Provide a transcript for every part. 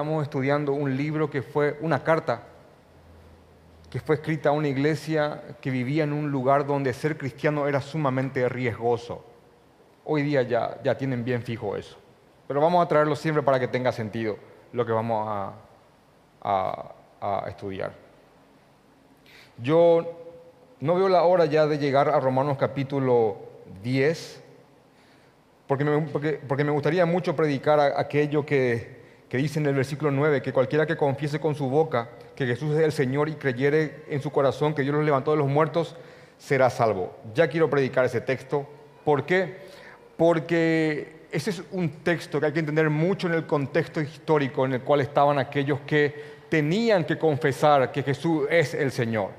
estamos estudiando un libro que fue una carta que fue escrita a una iglesia que vivía en un lugar donde ser cristiano era sumamente riesgoso. Hoy día ya, ya tienen bien fijo eso. Pero vamos a traerlo siempre para que tenga sentido lo que vamos a, a estudiar. Yo no veo la hora ya de llegar a Romanos capítulo 10, porque me, porque, me gustaría mucho predicar aquello que, que, dice en el versículo 9, que cualquiera que confiese con su boca que Jesús es el Señor y creyere en su corazón que Dios los levantó de los muertos, será salvo. Ya quiero predicar ese texto. ¿Por qué? Porque ese es un texto que hay que entender mucho en el contexto histórico en el cual estaban aquellos que tenían que confesar que Jesús es el Señor.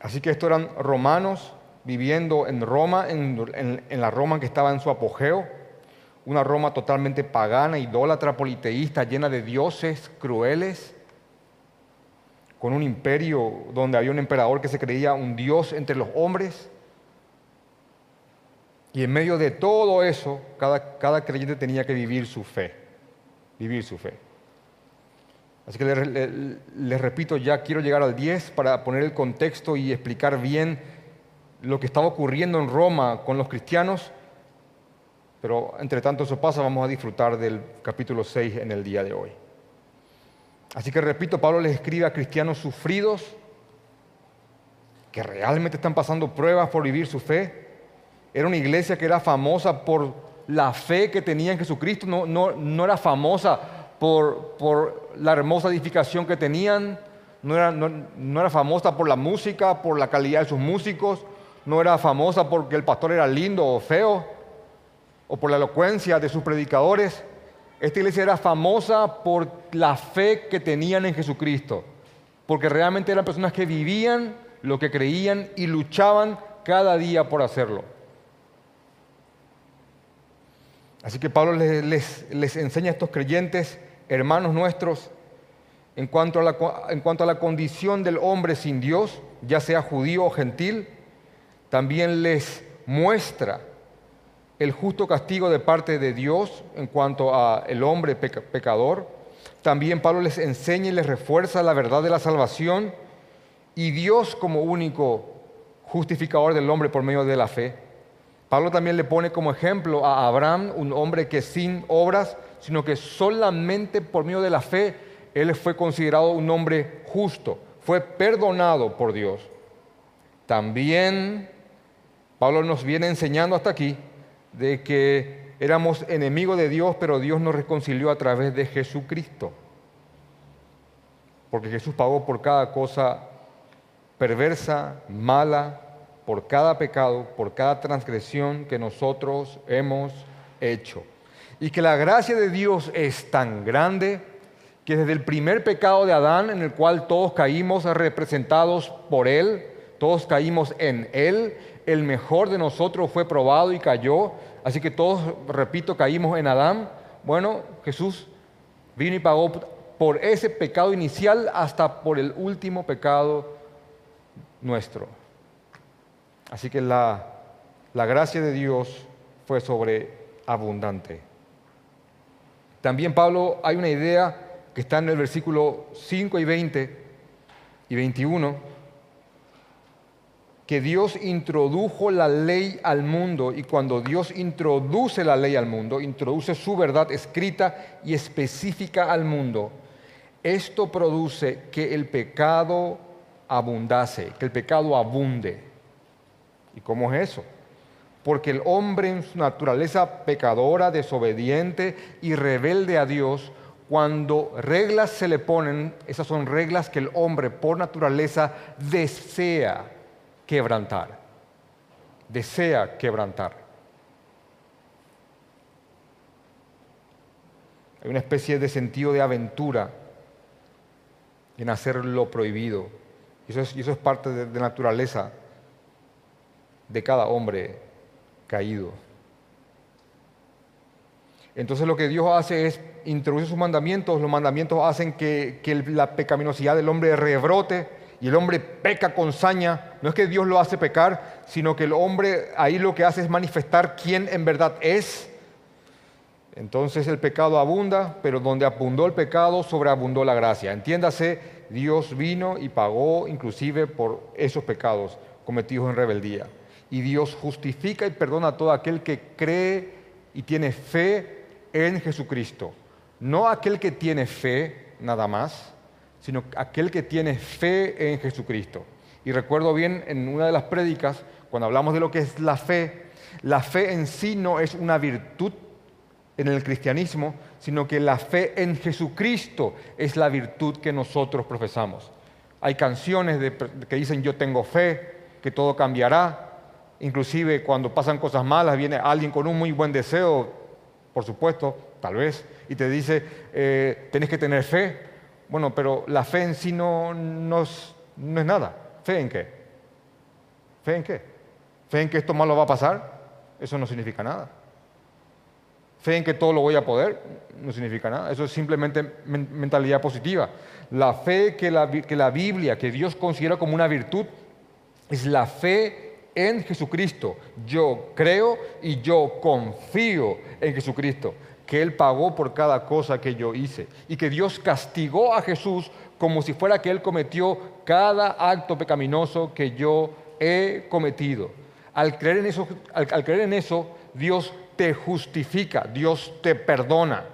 Así que estos eran romanos viviendo en Roma, en, la Roma que estaba en su apogeo, una Roma totalmente pagana, idólatra, politeísta, llena de dioses crueles, con un imperio donde había un emperador que se creía un dios entre los hombres. Y en medio de todo eso, cada, cada creyente tenía que vivir su fe, vivir su fe. Así que les, repito, ya quiero llegar al 10 para poner el contexto y explicar bien lo que estaba ocurriendo en Roma con los cristianos. Pero entre tanto eso pasa, vamos a disfrutar del capítulo 6 en el día de hoy. Así que repito, Pablo les escribe a cristianos sufridos que realmente están pasando pruebas por vivir su fe. Era una iglesia que era famosa por la fe que tenía en Jesucristo, no, no, no era famosa por, la hermosa edificación que tenían, no era, no, era famosa por la música, por la calidad de sus músicos, no era famosa porque el pastor era lindo o feo, o por la elocuencia de sus predicadores. Esta iglesia era famosa por la fe que tenían en Jesucristo, porque realmente eran personas que vivían lo que creían y luchaban cada día por hacerlo. Así que Pablo les, enseña a estos creyentes hermanos nuestros, en cuanto a la condición del hombre sin Dios, ya sea judío o gentil, también les muestra el justo castigo de parte de Dios en cuanto a el hombre pecador. También Pablo les enseña y les refuerza la verdad de la salvación y Dios como único justificador del hombre por medio de la fe. Pablo también le pone como ejemplo a Abraham, un hombre que sin obras sino que solamente por medio de la fe él fue considerado un hombre justo, fue perdonado por Dios. También Pablo nos viene enseñando hasta aquí de que éramos enemigos de Dios, pero Dios nos reconcilió a través de Jesucristo. Porque Jesús pagó por cada cosa perversa, mala, por cada pecado, por cada transgresión que nosotros hemos hecho y que la gracia de Dios es tan grande que desde el primer pecado de Adán, en el cual todos caímos representados por Él, todos caímos en Él, el mejor de nosotros fue probado y cayó, así que todos, repito, caímos en Adán. Bueno, Jesús vino y pagó por ese pecado inicial hasta por el último pecado nuestro. Así que la, la gracia de Dios fue sobreabundante. También Pablo hay una idea que está en el versículo 5 y 20 y 21, que Dios introdujo la ley al mundo y cuando Dios introduce la ley al mundo, introduce su verdad escrita y específica al mundo, esto produce que el pecado abundase, que el pecado abunde. ¿Y cómo es eso? porque el hombre en su naturaleza pecadora, desobediente y rebelde a Dios, cuando reglas se le ponen, esas son reglas que el hombre por naturaleza desea quebrantar, desea quebrantar. Hay una especie de sentido de aventura en hacer lo prohibido. Y eso es, eso es parte de, de naturaleza de cada hombre caído. Entonces lo que Dios hace es introducir sus mandamientos, los mandamientos hacen que, la pecaminosidad del hombre rebrote y el hombre peca con saña. No es que Dios lo hace pecar, sino que el hombre ahí lo que hace es manifestar quién en verdad es. Entonces el pecado abunda, pero donde abundó el pecado, sobreabundó la gracia. Entiéndase, Dios vino y pagó inclusive por esos pecados cometidos en rebeldía. Y Dios justifica y perdona a todo aquel que cree y tiene fe en Jesucristo. No aquel que tiene fe nada más, sino aquel que tiene fe en Jesucristo. Y recuerdo bien en una de las prédicas, cuando hablamos de lo que es la fe, la fe en sí no es una virtud en el cristianismo, sino que la fe en Jesucristo es la virtud que nosotros profesamos. Hay canciones que dicen yo tengo fe, que todo cambiará. Inclusive cuando pasan cosas malas viene alguien con un muy buen deseo, por supuesto, tal vez, y te dice, eh, tenés que tener fe. Bueno, pero la fe en sí no, es, no es nada. ¿Fe en qué? ¿Fe en qué? ¿Fe en que esto malo va a pasar? Eso no significa nada. Fe en que todo lo voy a poder no significa nada. Eso es simplemente mentalidad positiva. La fe que la, que la Biblia, que Dios considera como una virtud, es la fe en Jesucristo. Yo creo y yo confío en Jesucristo, que Él pagó por cada cosa que yo hice y que Dios castigó a Jesús como si fuera que Él cometió cada acto pecaminoso que yo he cometido. Al creer en eso, al, creer en eso Dios te justifica, Dios te perdona.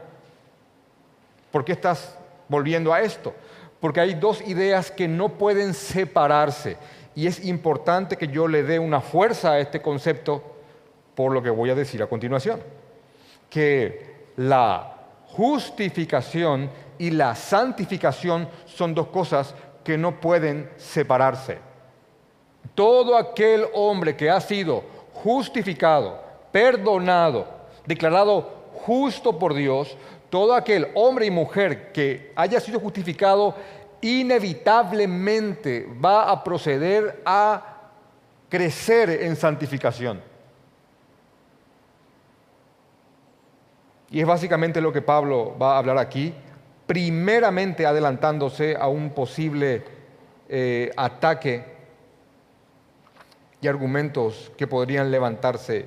¿Por qué estás volviendo a esto? Porque hay dos ideas que no pueden separarse y es importante que yo le dé una fuerza a este concepto por lo que voy a decir a continuación. Que la justificación y la santificación son dos cosas que no pueden separarse. Todo aquel hombre que ha sido justificado, perdonado, declarado justo por Dios, todo aquel hombre y mujer que haya sido justificado, inevitablemente va a proceder a crecer en santificación. Y es básicamente lo que Pablo va a hablar aquí, primeramente adelantándose a un posible eh, ataque y argumentos que podrían levantarse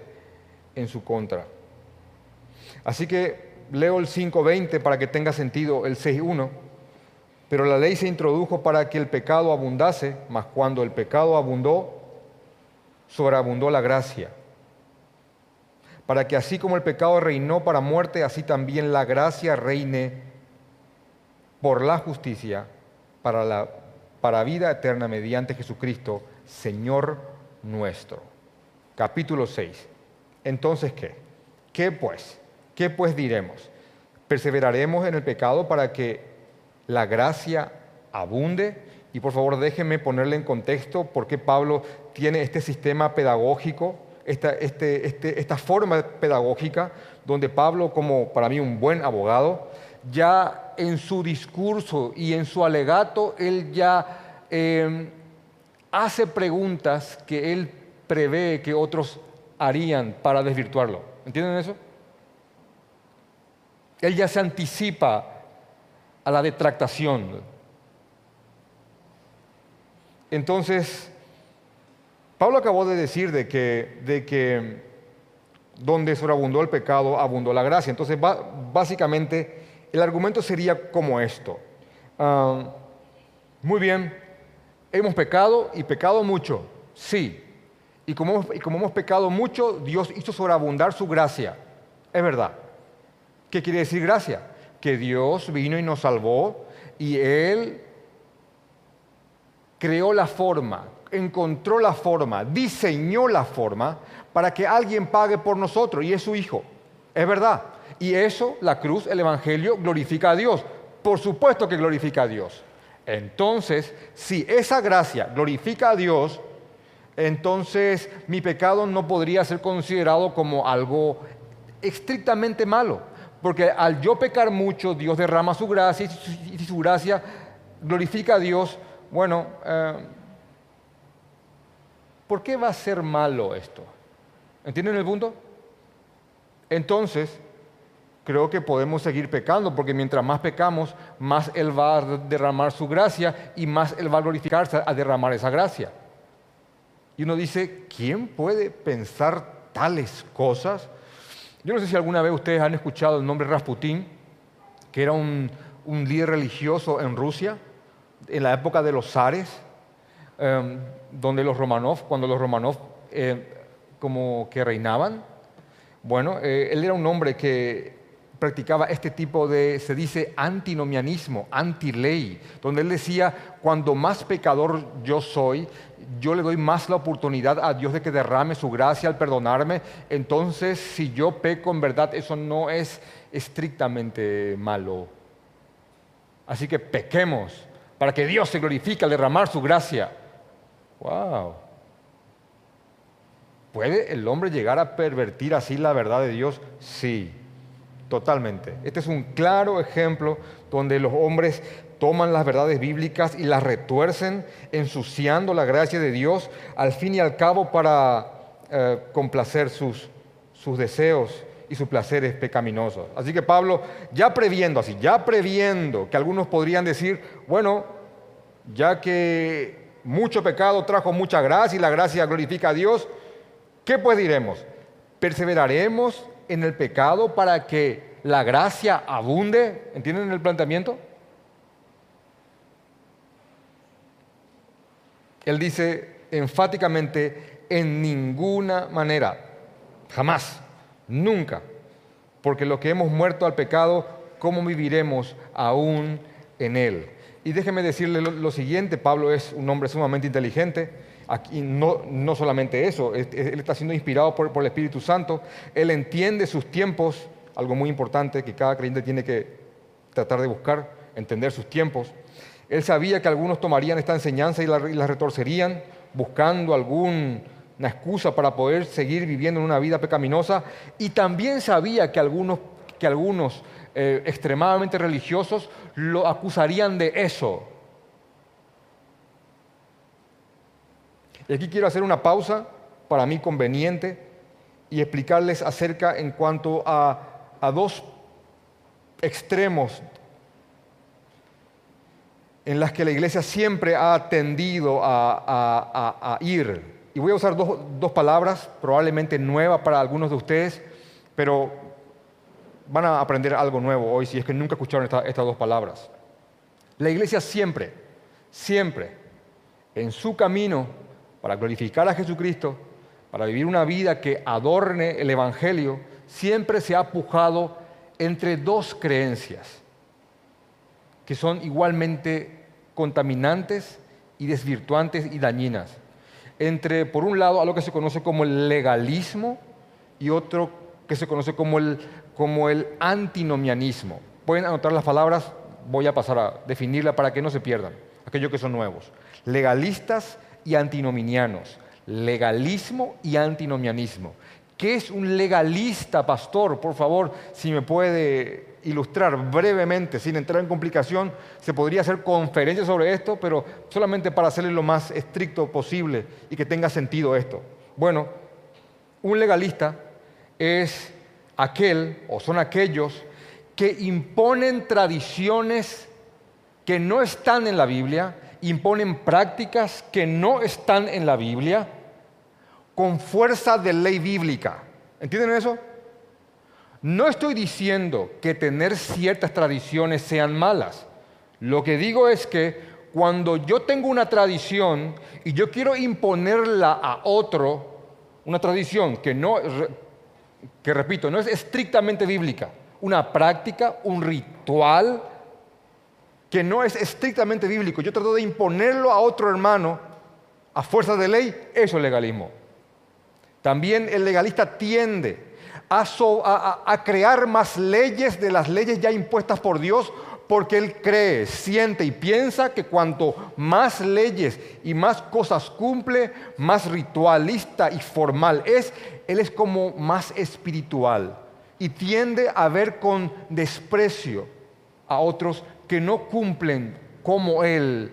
en su contra. Así que leo el 5.20 para que tenga sentido el 6.1. Pero la ley se introdujo para que el pecado abundase, mas cuando el pecado abundó, sobreabundó la gracia. Para que así como el pecado reinó para muerte, así también la gracia reine por la justicia para, la, para vida eterna mediante Jesucristo, Señor nuestro. Capítulo 6. Entonces, ¿qué? ¿Qué pues? ¿Qué pues diremos? ¿Perseveraremos en el pecado para que la gracia abunde? Y por favor déjenme ponerle en contexto por qué Pablo tiene este sistema pedagógico, esta, este, este, esta forma pedagógica, donde Pablo, como para mí un buen abogado, ya en su discurso y en su alegato, él ya eh, hace preguntas que él prevé que otros harían para desvirtuarlo. ¿Entienden eso? Él ya se anticipa a la detractación. Entonces, Pablo acabó de decir de que, de que donde sobreabundó el pecado, abundó la gracia. Entonces, básicamente, el argumento sería como esto. Ah, muy bien, hemos pecado y pecado mucho, sí, y como, hemos, pecado mucho, Dios hizo sobreabundar su gracia. Es verdad. ¿Qué quiere decir gracia? Que Dios vino y nos salvó y Él creó la forma, encontró la forma, diseñó la forma para que alguien pague por nosotros y es su Hijo. Es verdad. Y eso, la cruz, el Evangelio, glorifica a Dios. Por supuesto que glorifica a Dios. Entonces, si esa gracia glorifica a Dios, entonces mi pecado no podría ser considerado como algo estrictamente malo. Porque al yo pecar mucho, Dios derrama su gracia y si su gracia glorifica a Dios, bueno, eh, ¿por qué va a ser malo esto? ¿Entienden el punto? Entonces, creo que podemos seguir pecando, porque mientras más pecamos, más Él va a derramar su gracia y más Él va a glorificarse a derramar esa gracia. Y uno dice, ¿quién puede pensar tales cosas? Yo no sé si alguna vez ustedes han escuchado el nombre Rasputín, que era un, líder religioso en Rusia, en la época de los zares, em, donde los Romanov, cuando los Romanov eh, como que reinaban, bueno, eh, él era un hombre que practicaba este tipo de, se dice, antinomianismo, anti-ley, donde él decía, cuando más pecador yo soy, yo le doy más la oportunidad a Dios de que derrame su gracia al perdonarme, entonces si yo peco en verdad, eso no es estrictamente malo. Así que pequemos para que Dios se glorifique al derramar su gracia. ¡Wow! ¿Puede el hombre llegar a pervertir así la verdad de Dios? Sí. Totalmente. Este es un claro ejemplo donde los hombres toman las verdades bíblicas y las retuercen, ensuciando la gracia de Dios, al fin y al cabo para eh, complacer sus, sus deseos y sus placeres pecaminosos. Así que Pablo, ya previendo así, ya previendo que algunos podrían decir, bueno, ya que mucho pecado trajo mucha gracia y la gracia glorifica a Dios, ¿qué pues diremos? ¿Perseveraremos en el pecado para que la gracia abunde. ¿Entienden el planteamiento? Él dice enfáticamente, en ninguna manera, jamás, nunca, porque lo que hemos muerto al pecado, ¿cómo viviremos aún en él? Y déjeme decirle lo, siguiente, Pablo es un hombre sumamente inteligente, Aquí no, no solamente eso, él está siendo inspirado por, el Espíritu Santo, él entiende sus tiempos, algo muy importante que cada creyente tiene que tratar de buscar, entender sus tiempos. Él sabía que algunos tomarían esta enseñanza y la, retorcerían, buscando alguna excusa para poder seguir viviendo en una vida pecaminosa, y también sabía que algunos, que algunos eh, extremadamente religiosos lo acusarían de eso, Y aquí quiero hacer una pausa, para mí conveniente, y explicarles acerca en cuanto a, dos extremos en las que la iglesia siempre ha tendido a, ir. Y voy a usar dos, palabras, probablemente nuevas para algunos de ustedes, pero van a aprender algo nuevo hoy si es que nunca escucharon estas dos palabras. La iglesia siempre, siempre, en su camino para glorificar a Jesucristo, para vivir una vida que adorne el Evangelio, siempre se ha pujado entre dos creencias que son igualmente contaminantes y desvirtuantes y dañinas. Entre, por un lado, algo que se conoce como el legalismo y otro que se conoce como el, como el antinomianismo. Pueden anotar las palabras, voy a pasar a definirla para que no se pierdan, aquellos que son nuevos. Legalistas y antinominianos, legalismo y antinomianismo. ¿Qué es un legalista, pastor? Por favor, si me puede ilustrar brevemente, sin entrar en complicación, se podría hacer conferencias sobre esto, pero solamente para hacerle lo más estricto posible y que tenga sentido esto. Bueno, un legalista es aquel o son aquellos que imponen tradiciones que no están en la Biblia imponen prácticas que no están en la Biblia con fuerza de ley bíblica. ¿Entienden eso? No estoy diciendo que tener ciertas tradiciones sean malas. Lo que digo es que cuando yo tengo una tradición y yo quiero imponerla a otro, una tradición que no, que repito, no es estrictamente bíblica, una práctica, un ritual, que no es estrictamente bíblico, yo trato de imponerlo a otro hermano a fuerza de ley, eso es legalismo. También el legalista tiende a, crear más leyes de las leyes ya impuestas por Dios porque él cree, siente y piensa que cuanto más leyes y más cosas cumple, más ritualista y formal es, él es como más espiritual y tiende a ver con desprecio a otros que no cumplen como Él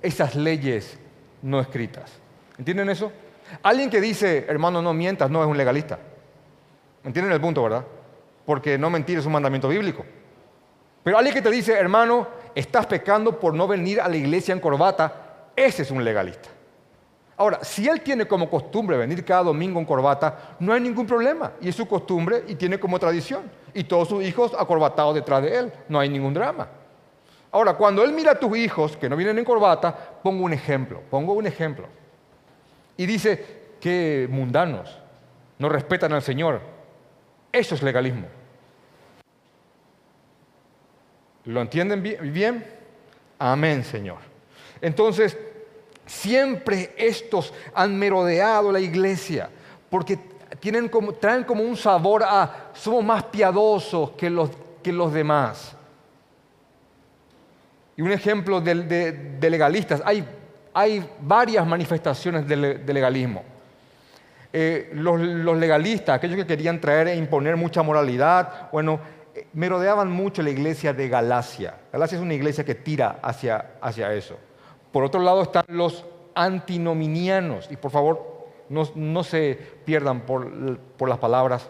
esas leyes no escritas. ¿Entienden eso? Alguien que dice, hermano, no mientas, no es un legalista. ¿Entienden el punto, verdad? Porque no mentir es un mandamiento bíblico. Pero alguien que te dice, hermano, estás pecando por no venir a la iglesia en corbata, ese es un legalista. Ahora, si él tiene como costumbre venir cada domingo en corbata, no hay ningún problema. Y es su costumbre y tiene como tradición. Y todos sus hijos acorbatados detrás de él. No hay ningún drama. Ahora, cuando él mira a tus hijos que no vienen en corbata, pongo un ejemplo. Pongo un ejemplo. Y dice que mundanos no respetan al Señor. Eso es legalismo. ¿Lo entienden bien? Amén, Señor. Entonces, siempre estos han merodeado la iglesia porque traen como un sabor a somos más piadosos que los, demás. Y un ejemplo de, legalistas, hay, hay, varias manifestaciones de, legalismo. Eh, los, los, legalistas, aquellos que querían traer e imponer mucha moralidad, bueno, merodeaban mucho la iglesia de Galacia. Galacia es una iglesia que tira hacia, hacia eso. Por otro lado están los antinominianos, y por favor no, se pierdan por, por, las palabras.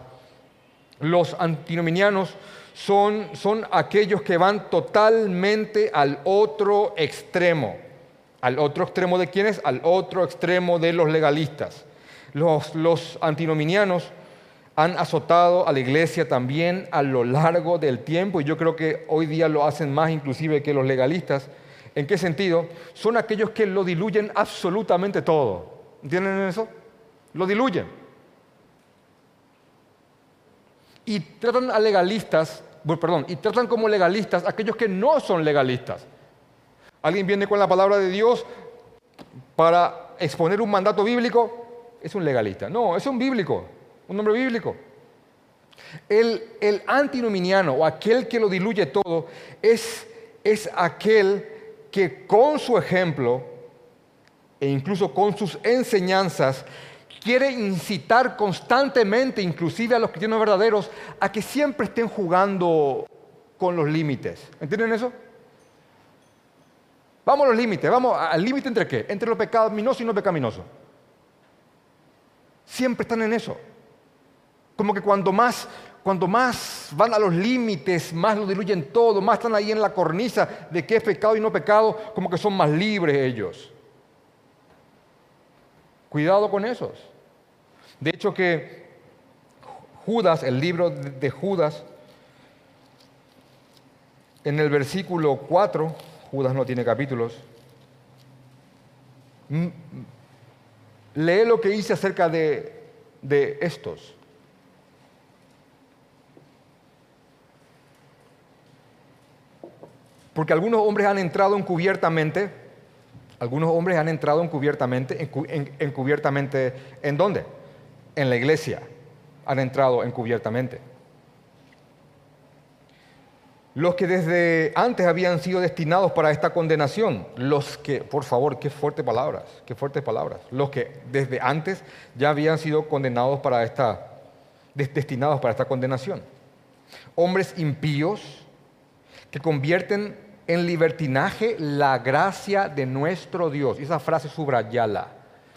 Los antinominianos son, son aquellos que van totalmente al otro extremo. ¿Al otro extremo de quiénes? Al otro extremo de los legalistas. Los, los antinominianos han azotado a la iglesia también a lo largo del tiempo y yo creo que hoy día lo hacen más inclusive que los legalistas. ¿En qué sentido? Son aquellos que lo diluyen absolutamente todo. ¿Entienden eso? Lo diluyen. Y tratan a legalistas, perdón, y tratan como legalistas aquellos que no son legalistas. Alguien viene con la palabra de Dios para exponer un mandato bíblico, es un legalista. No, es un bíblico un nombre bíblico. El, antinominiano o aquel que lo diluye todo es, es aquel que con su ejemplo e incluso con sus enseñanzas quiere incitar constantemente, inclusive a los cristianos verdaderos, a que siempre estén jugando con los límites. ¿Entienden eso? Vamos a los límites, vamos al límite entre qué? Entre lo pecaminoso y no pecaminoso. Siempre están en eso. Como que cuando más, cuando más van a los límites, más lo diluyen todo, más están ahí en la cornisa de qué es pecado y no pecado, como que son más libres ellos. Cuidado con esos. De hecho que Judas, el libro de Judas, en el versículo 4, Judas no tiene capítulos, lee lo que dice acerca de estos. Porque algunos hombres han entrado encubiertamente, algunos hombres han entrado encubiertamente, encubiertamente, ¿en dónde? En la iglesia han entrado encubiertamente. Los que desde antes habían sido destinados para esta condenación, los que, por favor, qué fuertes palabras, qué fuertes palabras, los que desde antes ya habían sido condenados para esta, destinados para esta condenación. Hombres impíos, que convierten en libertinaje la gracia de nuestro Dios. esa frase subrayala.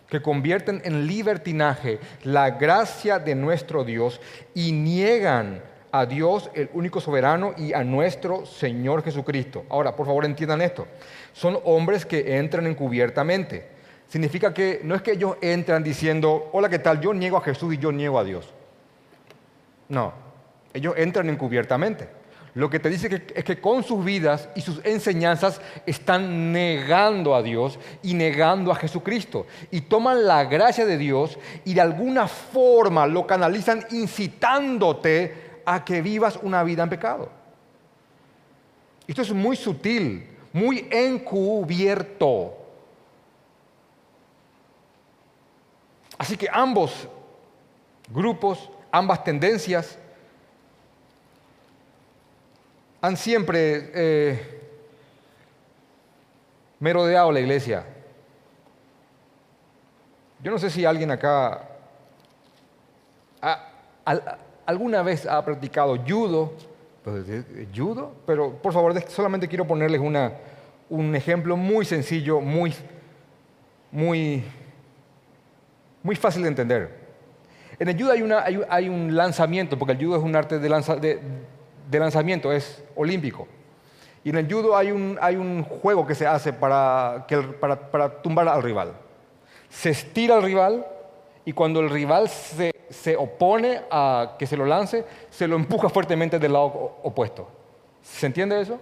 Que convierten en libertinaje la gracia de nuestro Dios y niegan a Dios, el único soberano, y a nuestro Señor Jesucristo. Ahora, por favor, entiendan esto. Son hombres que entran encubiertamente. Significa que no es que ellos entran diciendo, hola, ¿qué tal? Yo niego a Jesús y yo niego a Dios. No, ellos entran encubiertamente. Lo que te dice es que con sus vidas y sus enseñanzas están negando a Dios y negando a Jesucristo. Y toman la gracia de Dios y de alguna forma lo canalizan incitándote a que vivas una vida en pecado. Esto es muy sutil, muy encubierto. Así que ambos grupos, ambas tendencias, han siempre eh, merodeado la iglesia. Yo no sé si alguien acá alguna vez ha practicado judo, pues, judo, pero por favor solamente quiero ponerles una, un ejemplo muy sencillo, muy, muy, muy fácil de entender. En el judo hay, una, hay, un lanzamiento, porque el judo es un arte de, lanza, de, de lanzamiento es olímpico. Y en el judo hay un, hay un juego que se hace para, que, para, tumbar al rival. se estira al rival y cuando el rival se, se opone a que se lo lance, se lo empuja fuertemente del lado opuesto. ¿Se entiende eso?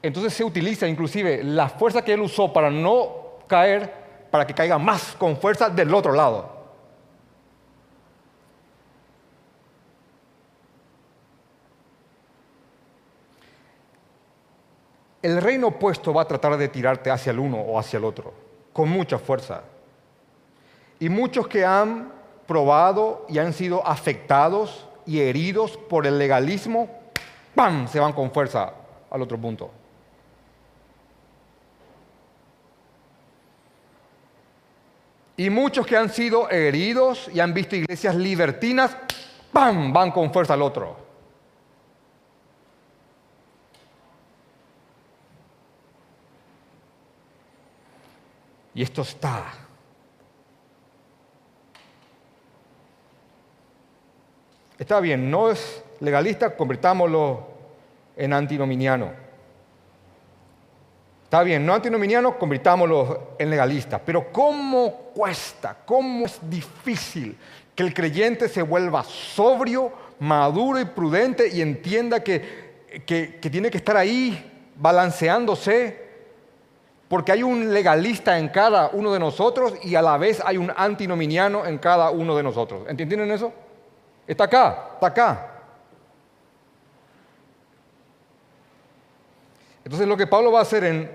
Entonces se utiliza inclusive la fuerza que él usó para no caer, para que caiga más con fuerza del otro lado. El reino opuesto va a tratar de tirarte hacia el uno o hacia el otro, con mucha fuerza. Y muchos que han probado y han sido afectados y heridos por el legalismo, ¡pam! se van con fuerza al otro punto. Y muchos que han sido heridos y han visto iglesias libertinas, ¡pam! van con fuerza al otro. Y esto está. Está bien, no es legalista, convirtámoslo en antinominiano. Está bien, no antinominiano, convirtámoslo en legalista. Pero ¿cómo cuesta, cómo es difícil que el creyente se vuelva sobrio, maduro y prudente y entienda que, que, que tiene que estar ahí balanceándose? Porque hay un legalista en cada uno de nosotros y a la vez hay un antinominiano en cada uno de nosotros. ¿Entienden eso? Está acá, está acá. Entonces lo que Pablo va a hacer en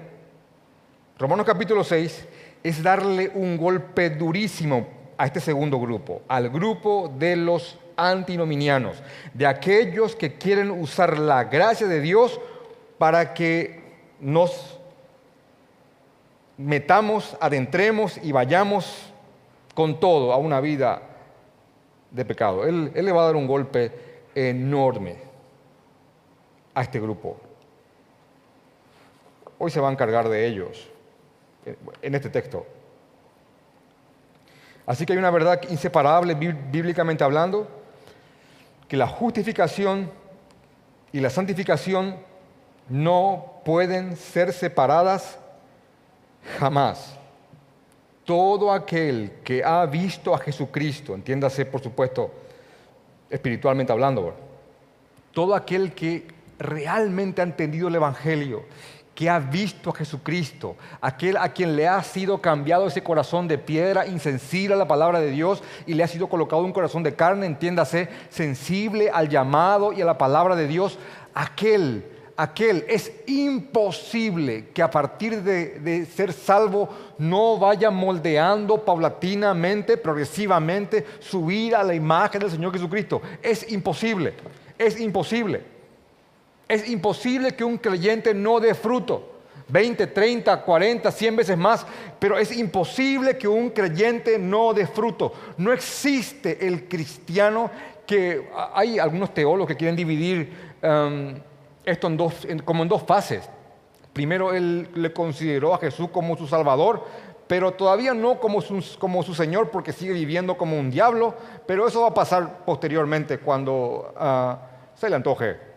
Romanos capítulo 6 es darle un golpe durísimo a este segundo grupo, al grupo de los antinominianos, de aquellos que quieren usar la gracia de Dios para que nos metamos, adentremos y vayamos con todo a una vida de pecado. Él, le va a dar un golpe enorme a este grupo. Hoy se va a encargar de ellos en este texto. Así que hay una verdad inseparable bíblicamente hablando, que la justificación y la santificación no pueden ser separadas jamás. Todo aquel que ha visto a Jesucristo, entiéndase por supuesto espiritualmente hablando, todo aquel que realmente ha entendido el Evangelio, que ha visto a Jesucristo, aquel a quien le ha sido cambiado ese corazón de piedra insensible a la palabra de Dios y le ha sido colocado un corazón de carne, entiéndase, sensible al llamado y a la palabra de Dios, aquel, aquel es imposible que a partir de, ser salvo no vaya moldeando paulatinamente, progresivamente, subir a la imagen del Señor Jesucristo. Es imposible, es imposible. Es imposible que un creyente no dé fruto. 20, 30, 40, 100 veces más, pero es imposible que un creyente no dé fruto. No existe el cristiano que hay algunos teólogos que quieren dividir um, esto en dos, como en dos fases. Primero él le consideró a Jesús como su Salvador, pero todavía no como su, como su Señor porque sigue viviendo como un diablo, pero eso va a pasar posteriormente cuando uh, se le antoje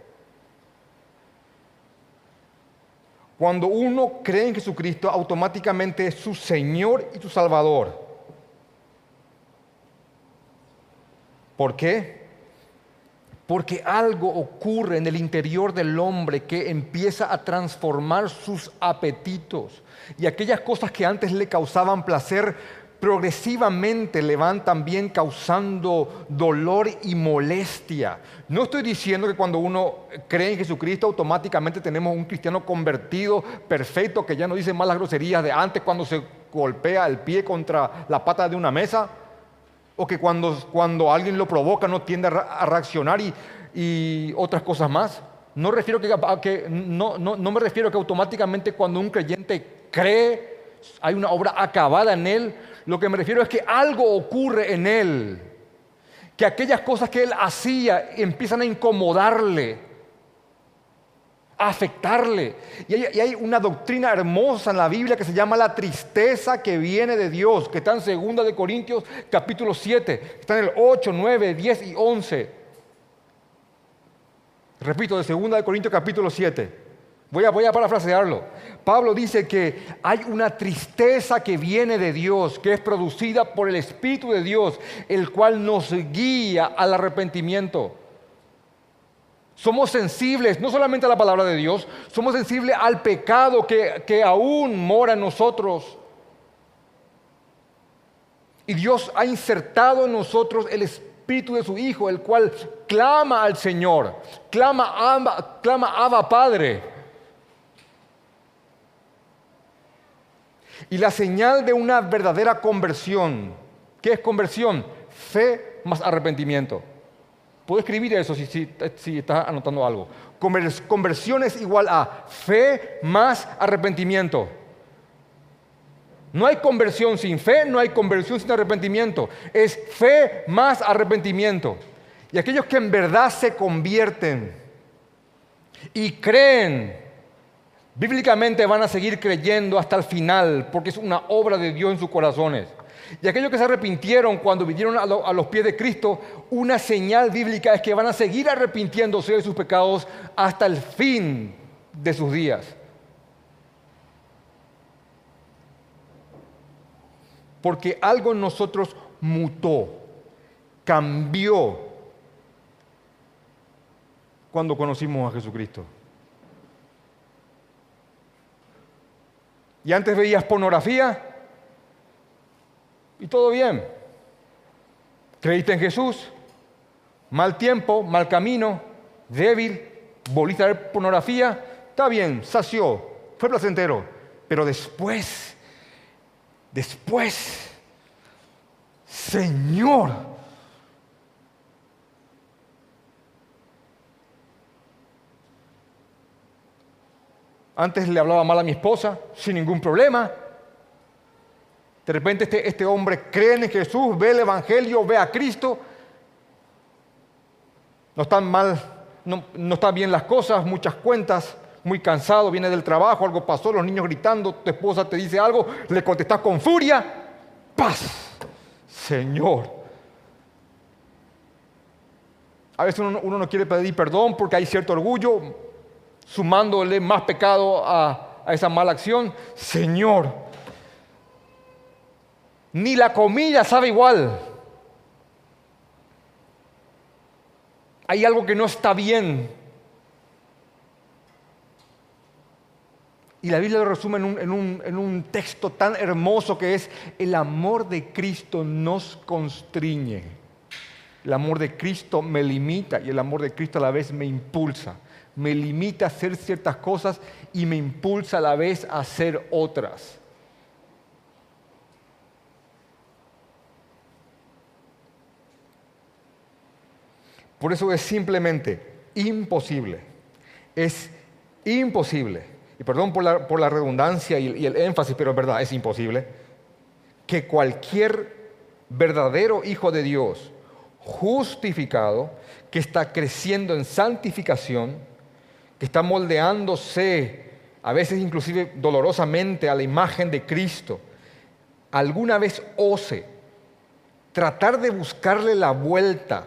Cuando uno cree en Jesucristo, automáticamente es su Señor y su Salvador. ¿Por qué? Porque algo ocurre en el interior del hombre que empieza a transformar sus apetitos. Y aquellas cosas que antes le causaban placer, progresivamente le van también causando dolor y molestia. No estoy diciendo que cuando uno cree en Jesucristo automáticamente tenemos un cristiano convertido, perfecto, que ya no dice más las groserías de antes cuando se golpea el pie contra la pata de una mesa, o que cuando, cuando alguien lo provoca no tiende a reaccionar y, otras cosas más. No, refiero que no, no, no me refiero a que automáticamente cuando un creyente cree, hay una obra acabada en él, lo que me refiero es que algo ocurre en él, que aquellas cosas que él hacía empiezan a incomodarle, afectarle. Y hay, una doctrina hermosa en la Biblia que se llama la tristeza que viene de Dios, que está en 2 de Corintios capítulo 7, está en el 8, 9, 10 y 11. Repito, de 2 de Corintios capítulo 7. Voy a, voy a parafrasearlo. Pablo dice que hay una tristeza que viene de Dios, que es producida por el Espíritu de Dios, el cual nos guía al arrepentimiento. Somos sensibles no solamente a la palabra de Dios, somos sensibles al pecado que, que aún mora en nosotros. Y Dios ha insertado en nosotros el Espíritu de su Hijo, el cual clama al Señor, clama, clama Abba Padre. Y la señal de una verdadera conversión, ¿qué es conversión? Fe más arrepentimiento. Puedo escribir eso si, estás anotando algo. Conversión es igual a fe más arrepentimiento. No hay conversión sin fe, no hay conversión sin arrepentimiento. Es fe más arrepentimiento. Y aquellos que en verdad se convierten y creen, bíblicamente van a seguir creyendo hasta el final, porque es una obra de Dios en sus corazones. Y aquellos que se arrepintieron cuando vinieron a, los pies de Cristo, una señal bíblica es que van a seguir arrepintiéndose de sus pecados hasta el fin de sus días. Porque algo en nosotros mutó, cambió cuando conocimos a Jesucristo. Y antes veías pornografía, y todo bien. Creíste en Jesús, mal tiempo, mal camino, débil, volviste a ver pornografía, está bien, sació, fue placentero, pero después, después, Señor, antes le hablaba mal a mi esposa sin ningún problema, de repente este, este, hombre cree en Jesús, ve el Evangelio, ve a Cristo. No están mal, no, no están bien las cosas, muchas cuentas, muy cansado, viene del trabajo, algo pasó, los niños gritando, tu esposa te dice algo, le contestas con furia, paz, Señor. A veces uno, uno, no quiere pedir perdón porque hay cierto orgullo, sumándole más pecado a, a esa mala acción. Señor, ni la comida sabe igual. Hay algo que no está bien. Y la Biblia lo resume en un, en, un, en un, texto tan hermoso que es, el amor de Cristo nos constriñe. El amor de Cristo me limita y el amor de Cristo a la vez me impulsa. Me limita a hacer ciertas cosas y me impulsa a la vez a hacer otras. Por eso es simplemente imposible. Es imposible. Y perdón por la, redundancia y, y el énfasis, pero es verdad, es imposible. Que cualquier verdadero hijo de Dios, justificado, que está creciendo en santificación, que está moldeándose, a veces inclusive dolorosamente, a la imagen de Cristo, alguna vez ose tratar de buscarle la vuelta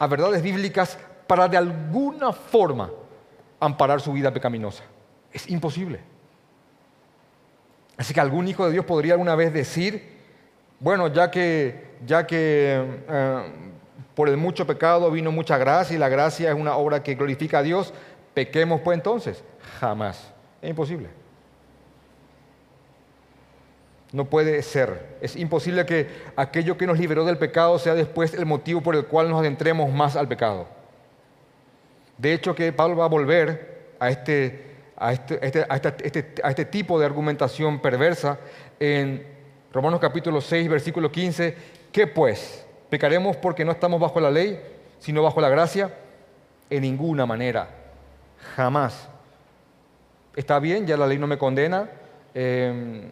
a verdades bíblicas para de alguna forma amparar su vida pecaminosa. Es imposible. Así que algún hijo de Dios podría alguna vez decir, bueno, ya que, ya que eh, por el mucho pecado vino mucha gracia y la gracia es una obra que glorifica a Dios, pequemos pues entonces. Jamás. Es imposible. No puede ser. Es imposible que aquello que nos liberó del pecado sea después el motivo por el cual nos adentremos más al pecado. De hecho, que Pablo va a volver a este, a este, este, este, a este, tipo de argumentación perversa en Romanos capítulo 6, versículo 15. ¿Qué pues? ¿Pecaremos porque no estamos bajo la ley, sino bajo la gracia? En ninguna manera. Jamás. Está bien, ya la ley no me condena. Eh,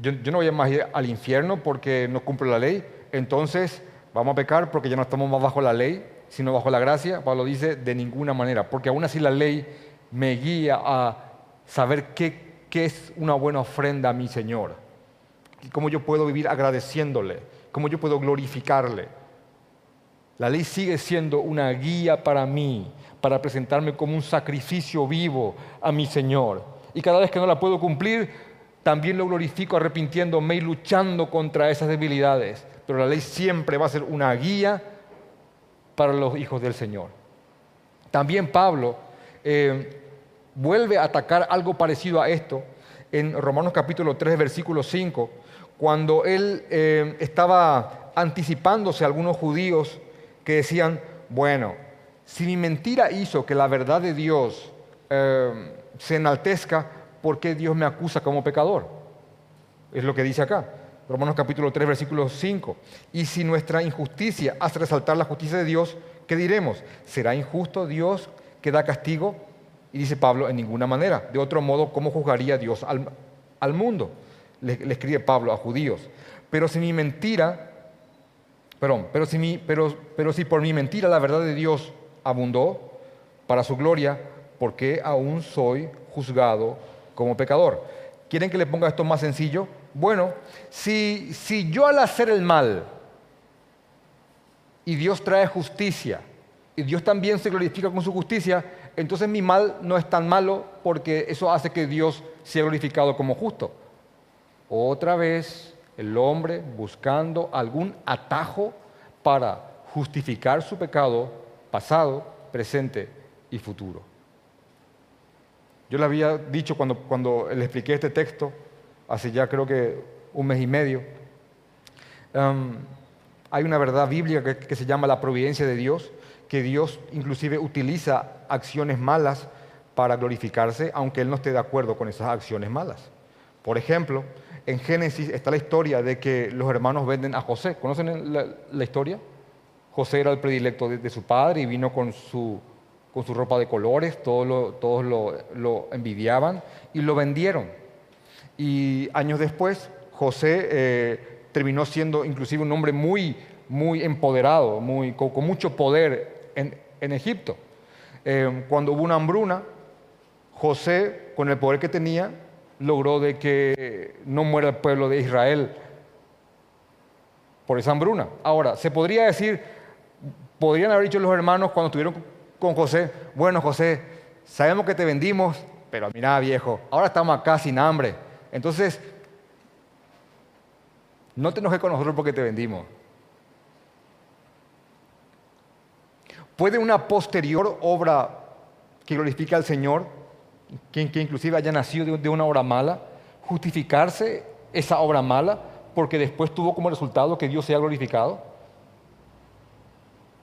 yo, no voy a más ir al infierno porque no cumplo la ley, entonces vamos a pecar porque ya no estamos más bajo la ley, sino bajo la gracia. Pablo dice, de ninguna manera, porque aún así la ley me guía a saber qué, qué es una buena ofrenda a mi Señor, y cómo yo puedo vivir agradeciéndole, cómo yo puedo glorificarle. La ley sigue siendo una guía para mí, para presentarme como un sacrificio vivo a mi Señor. Y cada vez que no la puedo cumplir, también lo glorifico arrepintiéndome y luchando contra esas debilidades. Pero la ley siempre va a ser una guía para los hijos del Señor. También Pablo eh, vuelve a atacar algo parecido a esto en Romanos capítulo 3, versículo 5, cuando él eh, estaba anticipándose a algunos judíos que decían, bueno, si mi mentira hizo que la verdad de Dios eh, se enaltezca, ¿por qué Dios me acusa como pecador? Es lo que dice acá. Romanos capítulo 3, versículo 5. Y si nuestra injusticia hace resaltar la justicia de Dios, ¿qué diremos? ¿Será injusto Dios que da castigo? Y dice Pablo, en ninguna manera. De otro modo, ¿cómo juzgaría Dios al, mundo? Le, escribe Pablo a judíos. Pero si mi mentira, perdón, pero si, mi, pero, pero si por mi mentira la verdad de Dios abundó para su gloria, ¿por qué aún soy juzgado como pecador? ¿Quieren que le ponga esto más sencillo? Bueno, si, si yo al hacer el mal y Dios trae justicia, y Dios también se glorifica con su justicia, entonces mi mal no es tan malo porque eso hace que Dios sea glorificado como justo. Otra vez el hombre buscando algún atajo para justificar su pecado pasado, presente y futuro. Yo le había dicho cuando, cuando le expliqué este texto, hace ya creo que un mes y medio, um, hay una verdad bíblica que se llama la providencia de Dios, que Dios inclusive utiliza acciones malas para glorificarse, aunque Él no esté de acuerdo con esas acciones malas. Por ejemplo, en Génesis está la historia de que los hermanos venden a José. ¿Conocen la, historia? José era el predilecto de, su padre y vino con su, con su ropa de colores, todos, lo, todos lo, envidiaban y lo vendieron. Y años después, José eh, terminó siendo inclusive un hombre muy, muy empoderado, muy, con mucho poder en, Egipto. Eh, cuando hubo una hambruna, José, con el poder que tenía, logró de que no muera el pueblo de Israel por esa hambruna. Ahora, se podría decir, podrían haber dicho los hermanos cuando estuvieron con José, bueno José, sabemos que te vendimos, pero mira viejo, ahora estamos acá sin hambre. Entonces, no te enojes con nosotros porque te vendimos. ¿Puede una posterior obra que glorifica al Señor, que, inclusive haya nacido de, una obra mala, justificarse esa obra mala porque después tuvo como resultado que Dios sea glorificado?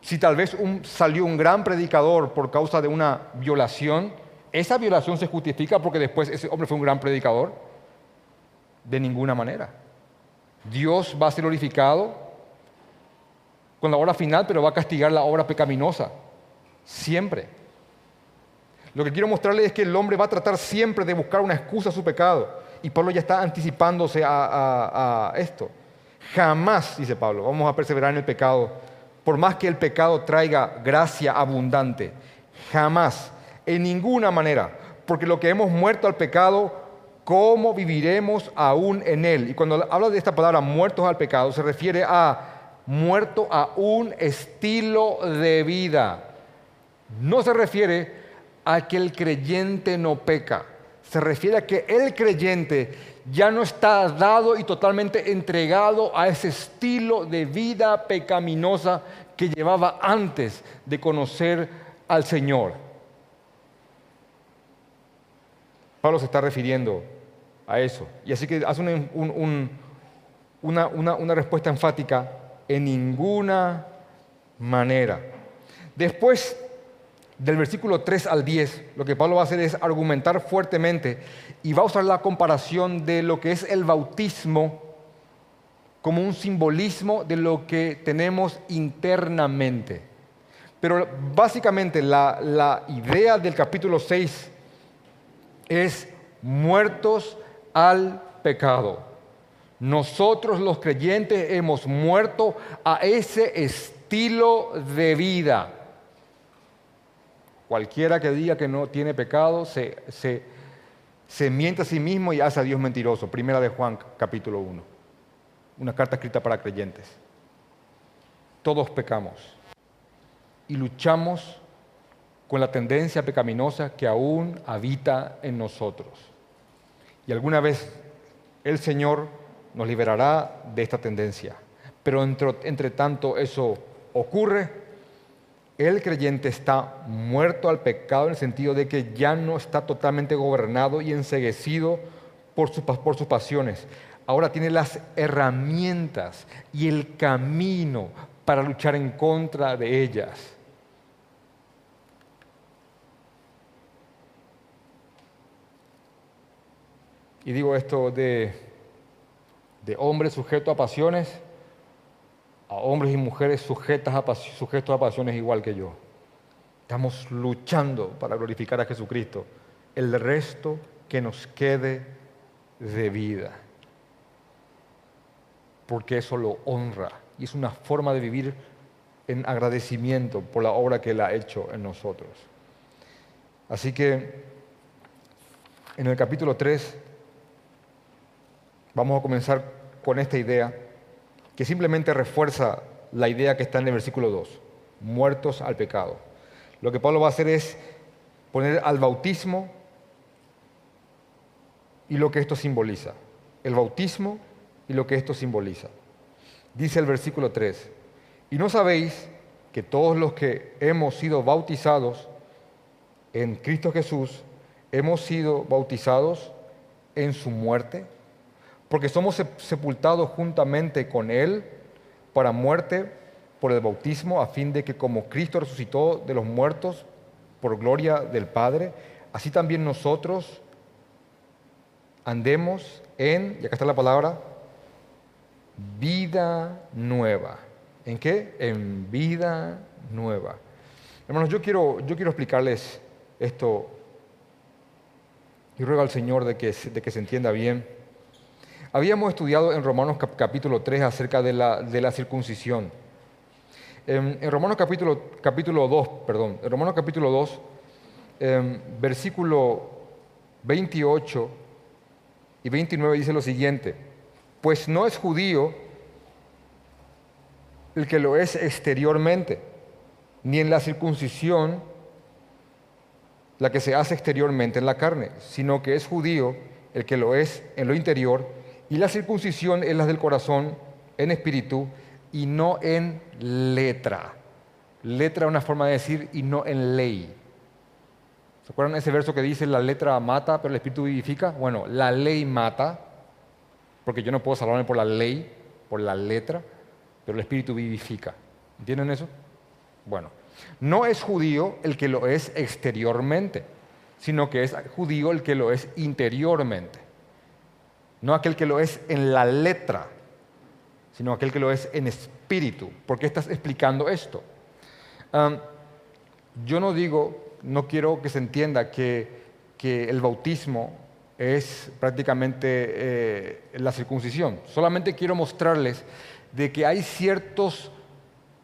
Si tal vez salió un gran predicador por causa de una violación, ¿esa violación se justifica porque después ese hombre fue un gran predicador? De ninguna manera. Dios va a ser glorificado con la obra final, pero va a castigar la obra pecaminosa. Siempre. Lo que quiero mostrarles es que el hombre va a tratar siempre de buscar una excusa a su pecado. Y Pablo ya está anticipándose a, esto. Jamás, dice Pablo, vamos a perseverar en el pecado, por más que el pecado traiga gracia abundante. Jamás, en ninguna manera, porque lo que hemos muerto al pecado, ¿cómo viviremos aún en él? Y cuando habla de esta palabra muertos al pecado, se refiere a muerto a un estilo de vida. No se refiere a que el creyente no peca, se refiere a que el creyente ya no está dado y totalmente entregado a ese estilo de vida pecaminosa que llevaba antes de conocer al Señor. Pablo se está refiriendo a eso. Y así que hace una, una respuesta enfática en ninguna manera. Después del versículo 3 al 10, lo que Pablo va a hacer es argumentar fuertemente y va a usar la comparación de lo que es el bautismo como un simbolismo de lo que tenemos internamente. Pero básicamente la, idea del capítulo 6 es muertos al pecado. Nosotros los creyentes hemos muerto a ese estilo de vida. Cualquiera que diga que no tiene pecado se, se, miente a sí mismo y hace a Dios mentiroso. Primera de Juan, capítulo 1. Una carta escrita para creyentes. Todos pecamos y luchamos con la tendencia pecaminosa que aún habita en nosotros. Y alguna vez el Señor nos liberará de esta tendencia. Pero entre, tanto eso ocurre, el creyente está muerto al pecado en el sentido de que ya no está totalmente gobernado y enseguecido por, por sus pasiones. Ahora tiene las herramientas y el camino para luchar en contra de ellas. Y digo esto de, de hombres sujetos a pasiones a hombres y mujeres sujetos a pasiones igual que yo. Estamos luchando para glorificar a Jesucristo. El resto que nos quede de vida. Porque eso lo honra y es una forma de vivir en agradecimiento por la obra que Él ha hecho en nosotros. Así que en el capítulo 3 vamos a comenzar con esta idea que simplemente refuerza la idea que está en el versículo 2, muertos al pecado. Lo que Pablo va a hacer es poner al bautismo y lo que esto simboliza. El bautismo y lo que esto simboliza. Dice el versículo 3, y no sabéis que todos los que hemos sido bautizados en Cristo Jesús, hemos sido bautizados en su muerte porque somos sepultados juntamente con Él para muerte por el bautismo, a fin de que como Cristo resucitó de los muertos por gloria del Padre, así también nosotros andemos en, y acá está la palabra, vida nueva. ¿En qué? En vida nueva. Hermanos, yo quiero, yo quiero explicarles esto y ruego al Señor de que, de que se entienda bien. Habíamos estudiado en Romanos capítulo 3 acerca de la, circuncisión. En, Romanos capítulo, capítulo 2, perdón, en Romanos capítulo 2, em, versículo 28 y 29 dice lo siguiente, pues no es judío el que lo es exteriormente, ni en la circuncisión la que se hace exteriormente en la carne, sino que es judío el que lo es en lo interior, y la circuncisión es la del corazón en espíritu y no en letra. Letra es una forma de decir y no en ley. ¿Se acuerdan ese verso que dice la letra mata, pero el espíritu vivifica? Bueno, la ley mata, porque yo no puedo salvarme por la ley, por la letra, pero el espíritu vivifica. ¿Entienden eso? Bueno, no es judío el que lo es exteriormente, sino que es judío el que lo es interiormente no aquel que lo es en la letra, sino aquel que lo es en espíritu. ¿Por qué estás explicando esto? yo no digo, no quiero que se entienda que, el bautismo es prácticamente eh, la circuncisión. Solamente quiero mostrarles de que hay ciertos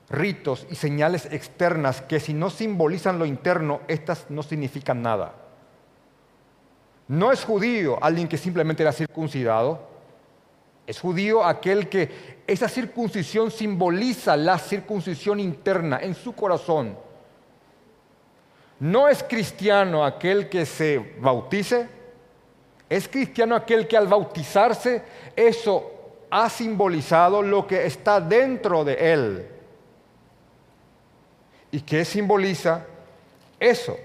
ritos y señales externas que si no simbolizan lo interno, estas no significan nada. No es judío alguien que simplemente era circuncidado. Es judío aquel que esa circuncisión simboliza la circuncisión interna en su corazón. No es cristiano aquel que se bautice. Es cristiano aquel que al bautizarse eso ha simbolizado lo que está dentro de él. ¿Y qué simboliza? Eso.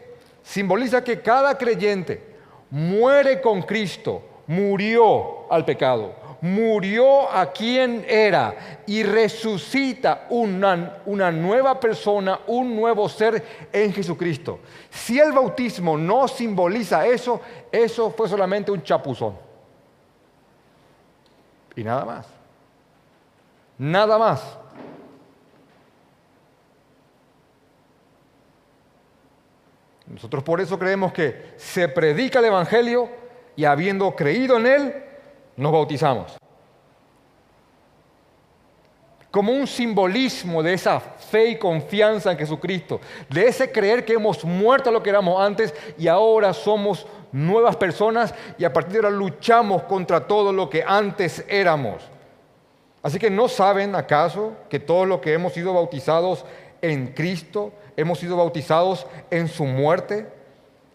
Simboliza que cada creyente muere con Cristo, murió al pecado, murió a quien era y resucita una, una, nueva persona, un nuevo ser en Jesucristo. Si el bautismo no simboliza eso, eso fue solamente un chapuzón. Y nada más. Nada más. Nosotros por eso creemos que se predica el Evangelio y habiendo creído en él, nos bautizamos. Como un simbolismo de esa fe y confianza en Jesucristo, de ese creer que hemos muerto a lo que éramos antes y ahora somos nuevas personas y a partir de ahora luchamos contra todo lo que antes éramos. Así que no saben acaso que todos los que hemos sido bautizados en Cristo, hemos sido bautizados en su muerte.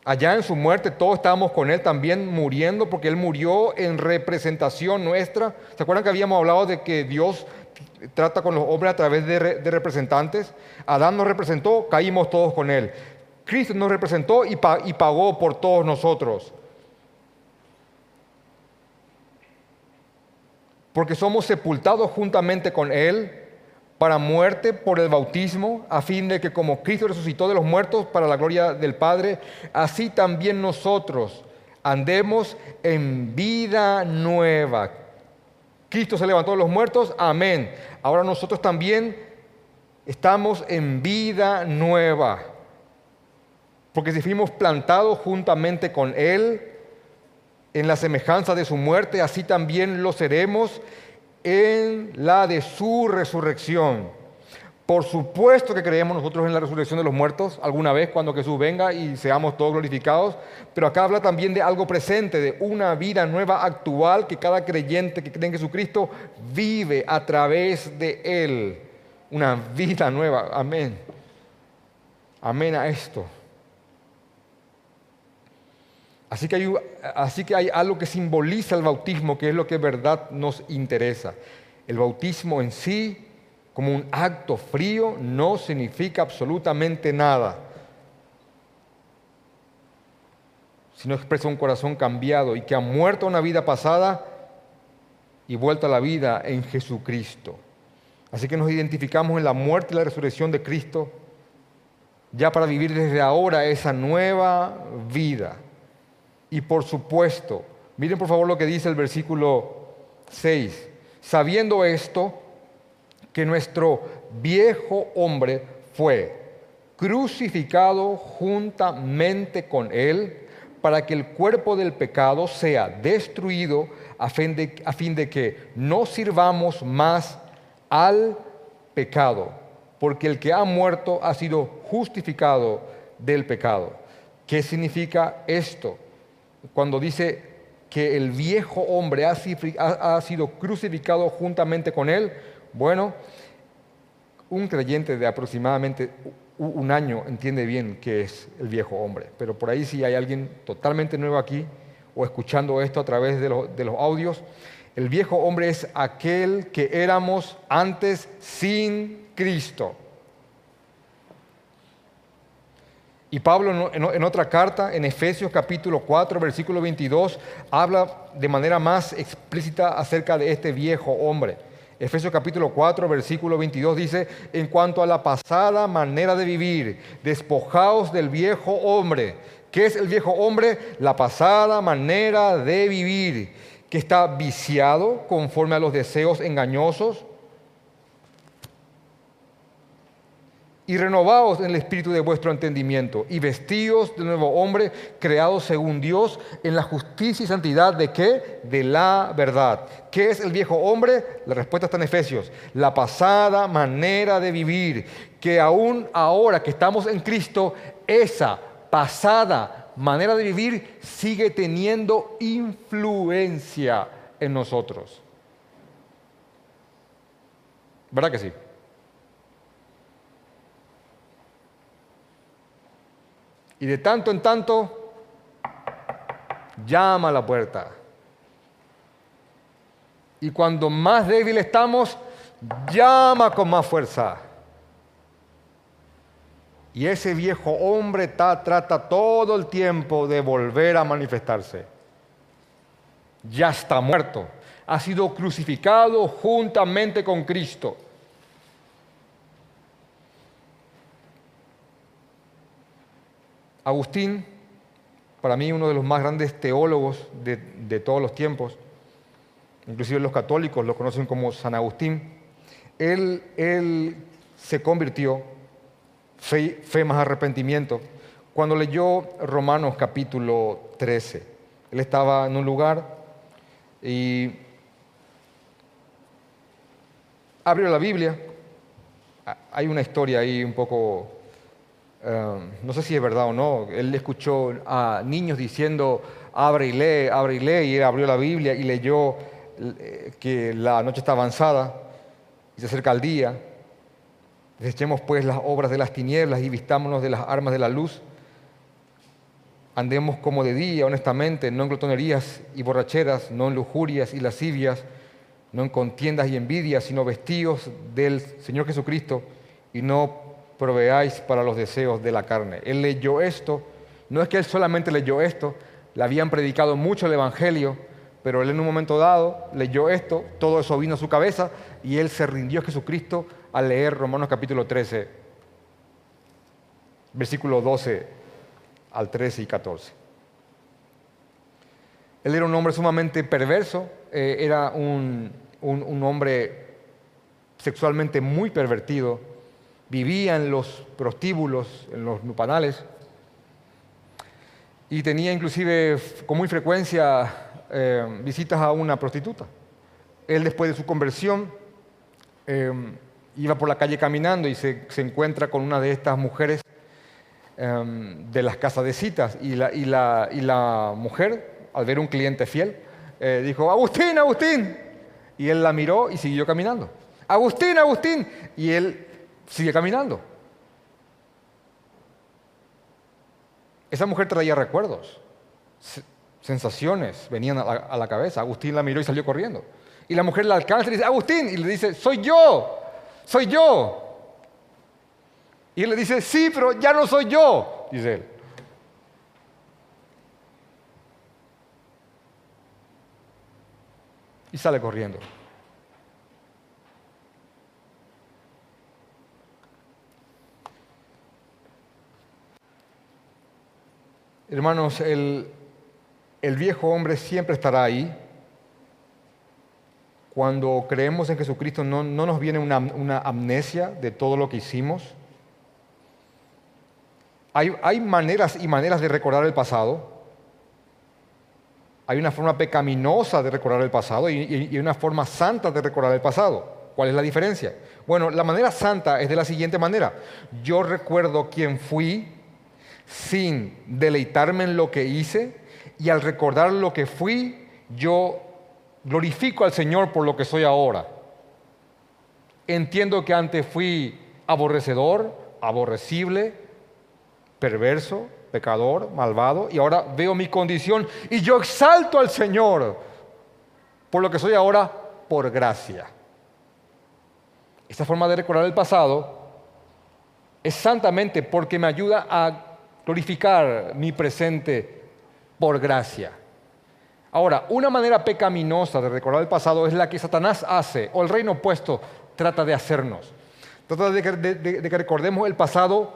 Allá en su muerte todos estábamos con Él también muriendo porque Él murió en representación nuestra. ¿Se acuerdan que habíamos hablado de que Dios trata con los hombres a través de, representantes? Adán nos representó, caímos todos con Él. Cristo nos representó y pagó por todos nosotros. Porque somos sepultados juntamente con Él para muerte por el bautismo, a fin de que como Cristo resucitó de los muertos para la gloria del Padre, así también nosotros andemos en vida nueva. Cristo se levantó de los muertos, amén. Ahora nosotros también estamos en vida nueva, porque si fuimos plantados juntamente con Él en la semejanza de su muerte, así también lo seremos en la de su resurrección. Por supuesto que creemos nosotros en la resurrección de los muertos alguna vez cuando Jesús venga y seamos todos glorificados, pero acá habla también de algo presente, de una vida nueva actual que cada creyente que cree en Jesucristo vive a través de Él. Una vida nueva, amén. Amén a esto. Así que, hay, algo que simboliza el bautismo, que es lo que de verdad nos interesa. El bautismo en sí, como un acto frío, no significa absolutamente nada, sino expresa un corazón cambiado y que ha muerto una vida pasada y vuelto a la vida en Jesucristo. Así que nos identificamos en la muerte y la resurrección de Cristo, ya para vivir desde ahora esa nueva vida. Y por supuesto, miren por favor lo que dice el versículo 6. Sabiendo esto, que nuestro viejo hombre fue crucificado juntamente con él para que el cuerpo del pecado sea destruido a fin de, a fin de que no sirvamos más al pecado, porque el que ha muerto ha sido justificado del pecado. ¿Qué significa esto? Cuando dice que el viejo hombre ha sido crucificado juntamente con él, bueno, un creyente de aproximadamente un año entiende bien qué es el viejo hombre, pero por ahí si hay alguien totalmente nuevo aquí o escuchando esto a través de los, de los audios, el viejo hombre es aquel que éramos antes sin Cristo. Y Pablo en otra carta, en Efesios capítulo 4, versículo 22, habla de manera más explícita acerca de este viejo hombre. Efesios capítulo 4, versículo 22 dice, en cuanto a la pasada manera de vivir, despojaos del viejo hombre. ¿Qué es el viejo hombre? La pasada manera de vivir, que está viciado conforme a los deseos engañosos y renovaos en el espíritu de vuestro entendimiento y vestíos de nuevo hombre creado según Dios en la justicia y santidad de qué? De la verdad. ¿Qué es el viejo hombre? La respuesta está en Efesios. La pasada manera de vivir, que aún ahora que estamos en Cristo, esa pasada manera de vivir sigue teniendo influencia en nosotros. ¿Verdad que sí? Y de tanto en tanto, llama a la puerta. Y cuando más débil estamos, llama con más fuerza. Y ese viejo hombre trata todo el tiempo de volver a manifestarse. Ya está muerto. Ha sido crucificado juntamente con Cristo. Agustín, para mí uno de los más grandes teólogos de, todos los tiempos, inclusive los católicos lo conocen como San Agustín, él, él se convirtió, fe, fe más arrepentimiento, cuando leyó Romanos capítulo 13. Él estaba en un lugar y abrió la Biblia. Hay una historia ahí un poco Em, no sé si es verdad o no, él escuchó a niños diciendo, abre y lee, abre y lee, y él abrió la Biblia y leyó eh, que la noche está avanzada y se acerca el día. Desechemos pues las obras de las tinieblas y vistámonos de las armas de la luz. Andemos como de día, honestamente, no en glotonerías y borracheras, no en lujurias y lascivias, no en contiendas y envidias, sino vestidos del Señor Jesucristo y no proveáis para los deseos de la carne. Él leyó esto, no es que él solamente leyó esto, le habían predicado mucho el Evangelio, pero él en un momento dado leyó esto, todo eso vino a su cabeza y él se rindió a Jesucristo al leer Romanos capítulo 13, versículo 12 al 13 y 14. Él era un hombre sumamente perverso, eh, era un, hombre sexualmente muy pervertido, vivía en los prostíbulos, en los nupanales, y tenía inclusive con muy frecuencia eh, visitas a una prostituta. Él después de su conversión eh, iba por la calle caminando y se, encuentra con una de estas mujeres Em, de las casas de citas y la, y la, mujer, al ver un cliente fiel, eh, dijo, Agustín, Agustín. Y él la miró y siguió caminando. Agustín, Agustín. Y él sigue caminando. Esa mujer traía recuerdos, sensaciones venían a la, cabeza. Agustín la miró y salió corriendo. Y la mujer la alcanza y le dice, Agustín, y le dice, soy yo, soy yo. Y él le dice, sí, pero ya no soy yo, dice él. Y sale corriendo. Hermanos, el, viejo hombre siempre estará ahí. Cuando creemos en Jesucristo no, no nos viene una, una amnesia de todo lo que hicimos hay, maneras y maneras de recordar el pasado. Hay una forma pecaminosa de recordar el pasado y, y una forma santa de recordar el pasado. ¿Cuál es la diferencia? Bueno, la manera santa es de la siguiente manera. Yo recuerdo quién fui sin deleitarme en lo que hice y al recordar lo que fui, yo glorifico al Señor por lo que soy ahora. Entiendo que antes fui aborrecedor, aborrecible, perverso, pecador, malvado, y ahora veo mi condición y yo exalto al Señor por lo que soy ahora por gracia. Esta forma de recordar el pasado es santamente porque me ayuda a glorificar mi presente por gracia. Ahora, una manera pecaminosa de recordar el pasado es la que Satanás hace, o el reino opuesto trata de hacernos. Trata de que, de que recordemos el pasado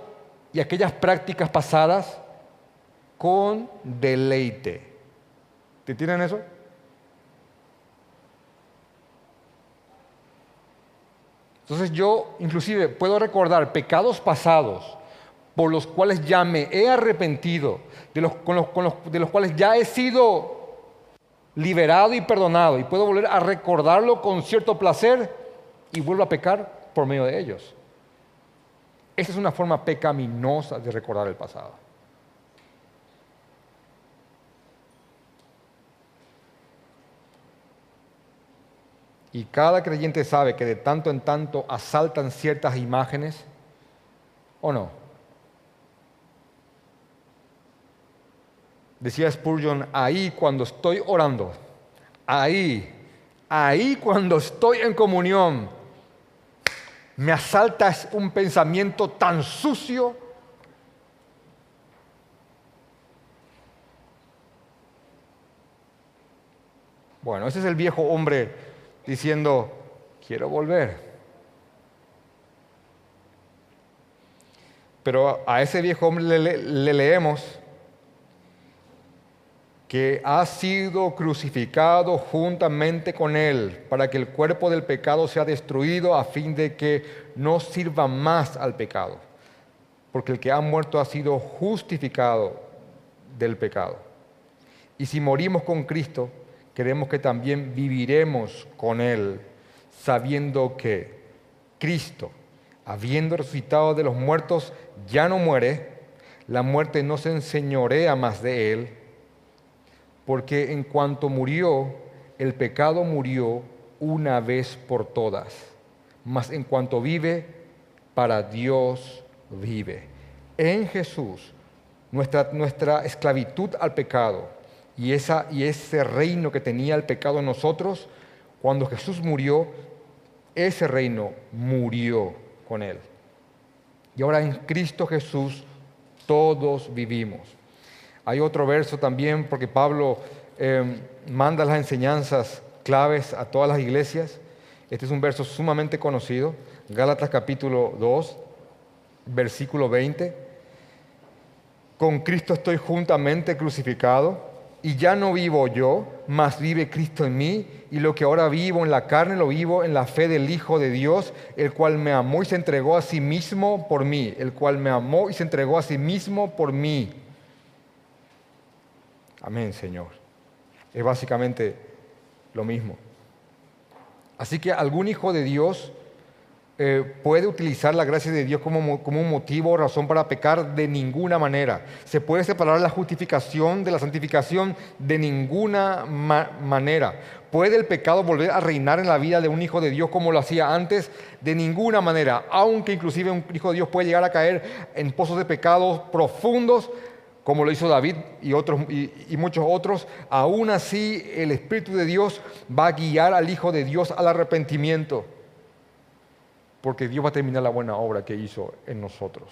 y aquellas prácticas pasadas con deleite. ¿Te tienen eso? Entonces yo inclusive puedo recordar pecados pasados por los cuales ya me he arrepentido, de los, de los cuales ya he sido liberado y perdonado, y puedo volver a recordarlo con cierto placer y vuelvo a pecar por medio de ellos. Esa es una forma pecaminosa de recordar el pasado. Y cada creyente sabe que de tanto en tanto asaltan ciertas imágenes, ¿o no? Decía Spurgeon, ahí cuando estoy orando, ahí, ahí cuando estoy en comunión, me asalta un pensamiento tan sucio. Bueno, ese es el viejo hombre diciendo, quiero volver. Pero a ese viejo hombre le, le leemos que ha sido crucificado juntamente con Él para que el cuerpo del pecado sea destruido a fin de que no sirva más al pecado. Porque el que ha muerto ha sido justificado del pecado. Y si morimos con Cristo, queremos que también viviremos con Él, sabiendo que Cristo, habiendo resucitado de los muertos, ya no muere, la muerte no se enseñorea más de Él porque en cuanto murió, el pecado murió una vez por todas, mas en cuanto vive, para Dios vive. En Jesús, nuestra, nuestra esclavitud al pecado y, esa, y ese reino que tenía el pecado en nosotros, cuando Jesús murió, ese reino murió con él. Y ahora en Cristo Jesús todos vivimos. Hay otro verso también, porque Pablo eh, manda las enseñanzas claves a todas las iglesias. Este es un verso sumamente conocido, Gálatas capítulo 2, versículo 20. Con Cristo estoy juntamente crucificado y ya no vivo yo, mas vive Cristo en mí, y lo que ahora vivo en la carne lo vivo en la fe del Hijo de Dios, el cual me amó y se entregó a sí mismo por mí, el cual me amó y se entregó a sí mismo por mí. Amén, Señor. Es básicamente lo mismo. Así que algún hijo de Dios eh, puede utilizar la gracia de Dios como, un motivo o razón para pecar de ninguna manera. Se puede separar la justificación de la santificación de ninguna manera. ¿Puede el pecado volver a reinar en la vida de un hijo de Dios como lo hacía antes? De ninguna manera. Aunque inclusive un hijo de Dios puede llegar a caer en pozos de pecados profundos, como lo hizo David y, otros, y muchos otros, aún así el Espíritu de Dios va a guiar al Hijo de Dios al arrepentimiento porque Dios va a terminar la buena obra que hizo en nosotros.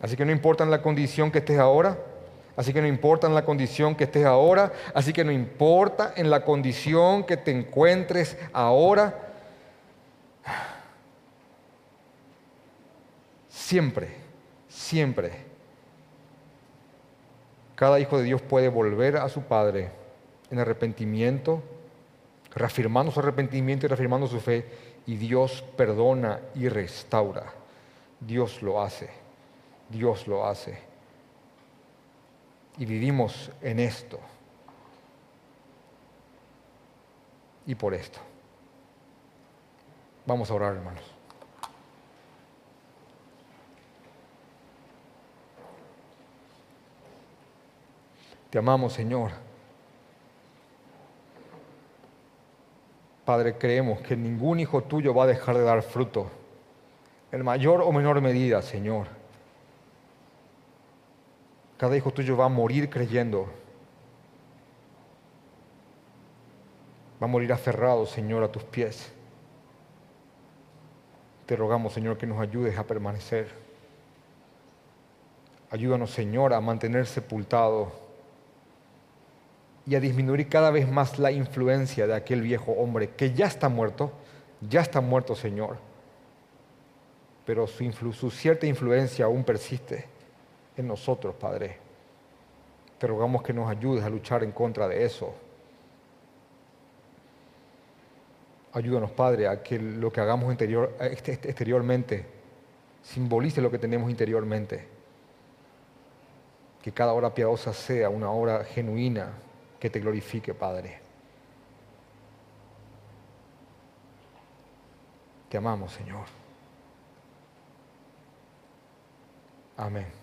Así que no importa en la condición que estés ahora, así que no importa en la condición que estés ahora, así que no importa en la condición que te encuentres ahora, siempre, siempre, cada hijo de Dios puede volver a su Padre en arrepentimiento reafirmando su arrepentimiento y reafirmando su fe, y Dios perdona y restaura. Dios lo hace, Dios lo hace. Y vivimos en esto. Y por esto. Vamos a orar, hermanos. Te amamos, Señor. Padre, creemos que ningún hijo tuyo va a dejar de dar fruto, en mayor o menor medida, Señor. Cada hijo tuyo va a morir creyendo. Va a morir aferrado, Señor, a tus pies. Te rogamos, Señor, que nos ayudes a permanecer. Ayúdanos, Señor, a mantener sepultado y a disminuir cada vez más la influencia de aquel viejo hombre que ya está muerto, ya está muerto Señor, pero su, cierta influencia aún persiste en nosotros, Padre. Te rogamos que nos ayudes a luchar en contra de eso. Ayúdanos, Padre, a que lo que hagamos este, este, exteriormente simbolice lo que tenemos interiormente. Que cada hora piadosa sea una hora genuina, que te glorifique, Padre. Te amamos, Señor. Amén.